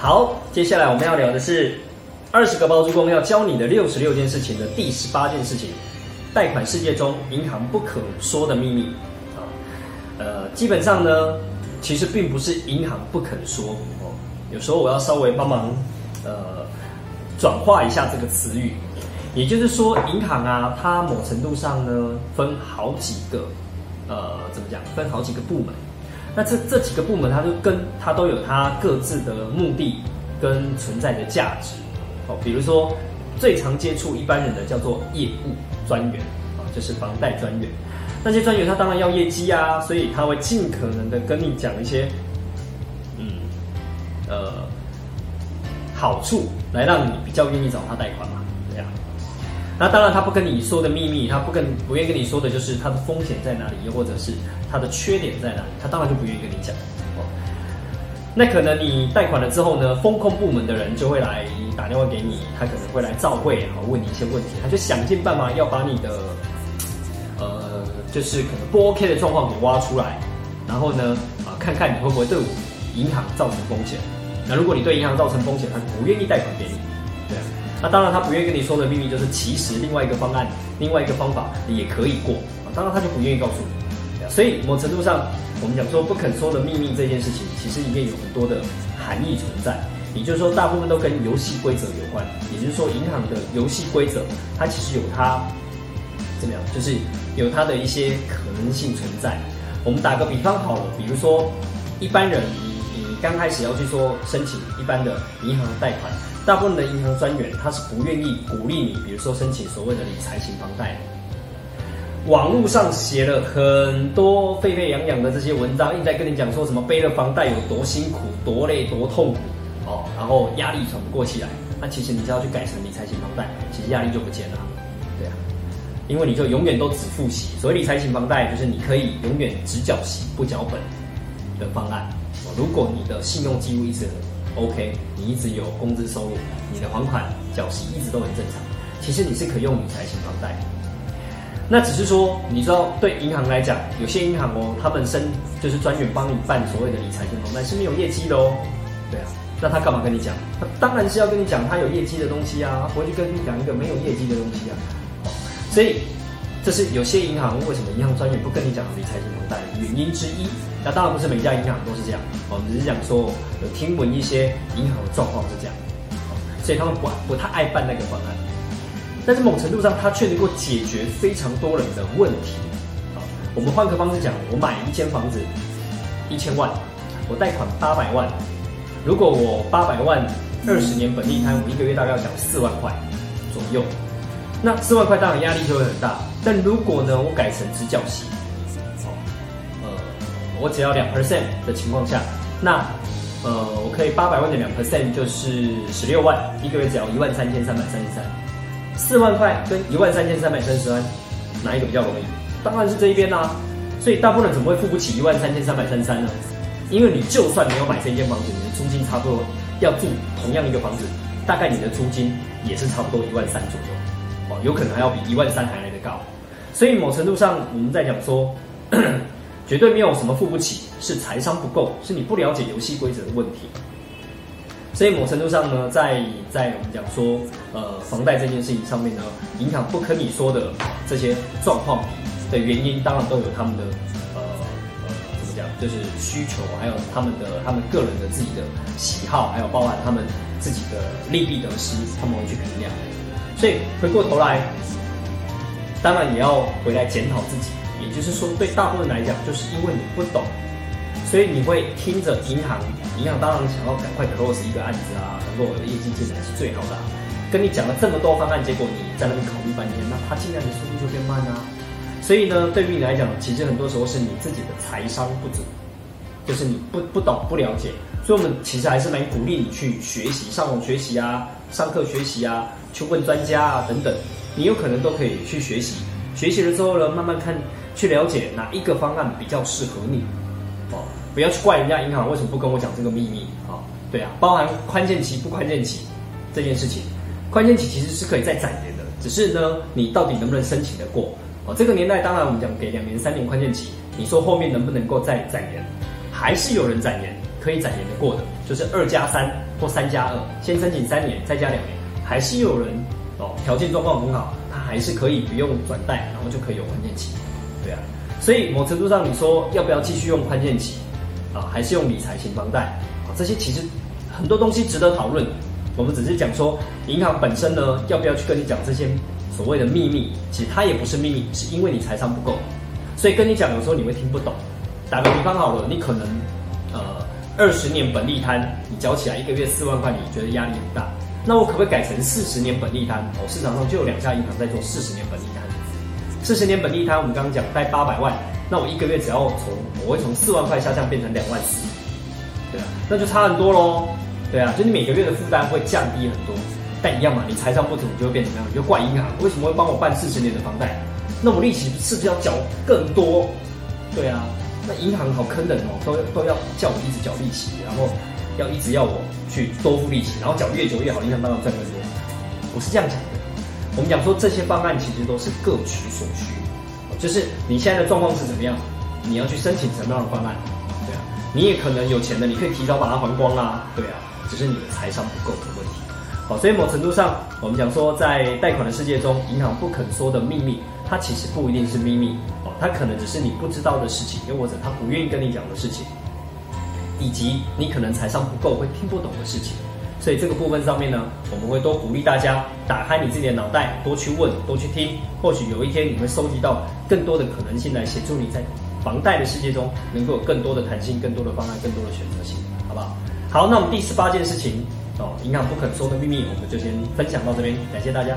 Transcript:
好，接下来我们要聊的是二十个包租公要教你的六十六件事情的第十八件事情，贷款世界中银行不可说的秘密啊。呃，基本上呢，其实并不是银行不肯说哦，有时候我要稍微帮忙呃转化一下这个词语，也就是说，银行啊，它某程度上呢分好几个呃怎么讲，分好几个部门。那这这几个部门，它就跟它都有它各自的目的跟存在的价值，哦，比如说最常接触一般人的叫做业务专员啊，就是房贷专员。那些专员他当然要业绩啊，所以他会尽可能的跟你讲一些，嗯，呃，好处来让你比较愿意找他贷款嘛，那当然他不跟你说的秘密，他不跟不愿意跟你说的就是他的风险在哪里，又或者是。它的缺点在哪里？他当然就不愿意跟你讲。哦，那可能你贷款了之后呢，风控部门的人就会来打电话给你，他可能会来召会，然后问你一些问题，他就想尽办法要把你的，呃，就是可能不 OK 的状况给挖出来，然后呢，啊，看看你会不会对银行造成风险。那如果你对银行造成风险，他就不愿意贷款给你。那当然他不愿意跟你说的秘密就是，其实另外一个方案，另外一个方法也可以过。啊，当然他就不愿意告诉你。所以某程度上，我们讲说不肯说的秘密这件事情，其实里面有很多的含义存在。也就是说，大部分都跟游戏规则有关。也就是说，银行的游戏规则，它其实有它怎么样，就是有它的一些可能性存在。我们打个比方好了，比如说一般人，你你刚开始要去说申请一般的银行贷款，大部分的银行专员他是不愿意鼓励你，比如说申请所谓的理财型房贷。网络上写了很多沸沸扬扬的这些文章，一直在跟你讲说什么背了房贷有多辛苦、多累、多痛苦哦，然后压力喘不过气来。那其实你只要去改成理财型房贷，其实压力就不见了，对啊，因为你就永远都只付息。所谓理财型房贷，就是你可以永远只缴息不缴本的方案。如果你的信用记录一直很 OK，你一直有工资收入，你的还款缴息一直都很正常，其实你是可以用理财型房贷。那只是说，你知道，对银行来讲，有些银行哦，他本身就是专员帮你办所谓的理财型房贷是没有业绩的哦，对啊，那他干嘛跟你讲？他当然是要跟你讲他有业绩的东西啊，他不会去跟你讲一个没有业绩的东西啊。所以，这是有些银行为什么银行专员不跟你讲理财型房贷的原因之一。那当然不是每家银行都是这样，我们只是讲说有听闻一些银行的状况是这样，所以他们不不太爱办那个方案。但是某程度上，它却能够解决非常多人的问题。我们换个方式讲，我买一间房子一千万，我贷款八百万。如果我八百万二十年本利摊，我一个月大概要缴四万块左右。那四万块当然压力就会很大。但如果呢，我改成只缴息，我只要两 percent 的情况下，那呃，我可以八百万的两 percent 就是十六万，一个月只要一万三千三百三十三。四万块跟一万三千三百三十三，哪一个比较容易？当然是这一边啦。所以大部分人怎么会付不起一万三千三百三十三呢？因为你就算没有买这间房子，你的租金差不多要住同样一个房子，大概你的租金也是差不多一万三左右，哦，有可能还要比一万三还来得高。所以某程度上，我们在讲说，绝对没有什么付不起，是财商不够，是你不了解游戏规则的问题。所以某程度上呢，在在我们讲说，呃，房贷这件事情上面呢，银行不跟你说的这些状况的原因，当然都有他们的呃呃怎么讲，就是需求，还有他们的他们个人的自己的喜好，还有包含他们自己的利弊得失，他们会去衡量。所以回过头来，当然也要回来检讨自己，也就是说，对大部分来讲，就是因为你不懂。所以你会听着银行，银行当然想要赶快 close 一个案子啊，能够我的业绩进来是最好的。跟你讲了这么多方案，结果你在那边考虑半天，那他进来的速度就变慢啊。所以呢，对于你来讲，其实很多时候是你自己的财商不足，就是你不不懂不了解。所以我们其实还是蛮鼓励你去学习，上网学习啊，上课学习啊，去问专家啊等等，你有可能都可以去学习。学习了之后呢，慢慢看，去了解哪一个方案比较适合你。哦，不要去怪人家银行为什么不跟我讲这个秘密啊？对啊，包含宽限期不宽限期这件事情，宽限期其实是可以再展延的，只是呢，你到底能不能申请得过？哦，这个年代当然我们讲给两年、三年宽限期，你说后面能不能够再展延？还是有人展延，可以展延的过的，就是二加三或三加二，先申请三年，再加两年，还是有人哦条件状况很好，他还是可以不用转贷，然后就可以有宽限期，对啊。所以某程度上，你说要不要继续用宽限期啊，还是用理财型房贷啊？这些其实很多东西值得讨论。我们只是讲说，银行本身呢，要不要去跟你讲这些所谓的秘密？其实它也不是秘密，是因为你财商不够，所以跟你讲有时候你会听不懂。打个比方好了，你可能呃二十年本利摊，你缴起来一个月四万块，你觉得压力很大。那我可不可以改成四十年本利摊？哦，市场上就有两家银行在做四十年本利摊。四十年本地摊，我们刚刚讲贷八百万，那我一个月只要从我会从四万块下降变成两万四，对啊，那就差很多喽。对啊，就你每个月的负担会降低很多，但一样嘛，你财商不足，你就会变怎么样？你就怪银行为什么会帮我办四十年的房贷？那我利息是不是要缴更多？对啊，那银行好坑人哦，都都要叫我一直缴利息，然后要一直要我去多付利息，然后缴越久越好，银行当然赚更多。我是这样讲的。我们讲说这些方案其实都是各取所需，就是你现在的状况是怎么样，你要去申请什么样的方案？对啊，你也可能有钱的，你可以提早把它还光啊，对啊。只是你的财商不够的问题，好，所以某程度上，我们讲说，在贷款的世界中，银行不肯说的秘密，它其实不一定是秘密，哦，它可能只是你不知道的事情，又或者他不愿意跟你讲的事情，以及你可能财商不够会听不懂的事情。所以这个部分上面呢，我们会多鼓励大家打开你自己的脑袋，多去问，多去听，或许有一天你会收集到更多的可能性来协助你在房贷的世界中能够有更多的弹性、更多的方案、更多的选择性，好不好？好，那我们第十八件事情哦，银行不肯说的秘密，我们就先分享到这边，感谢大家。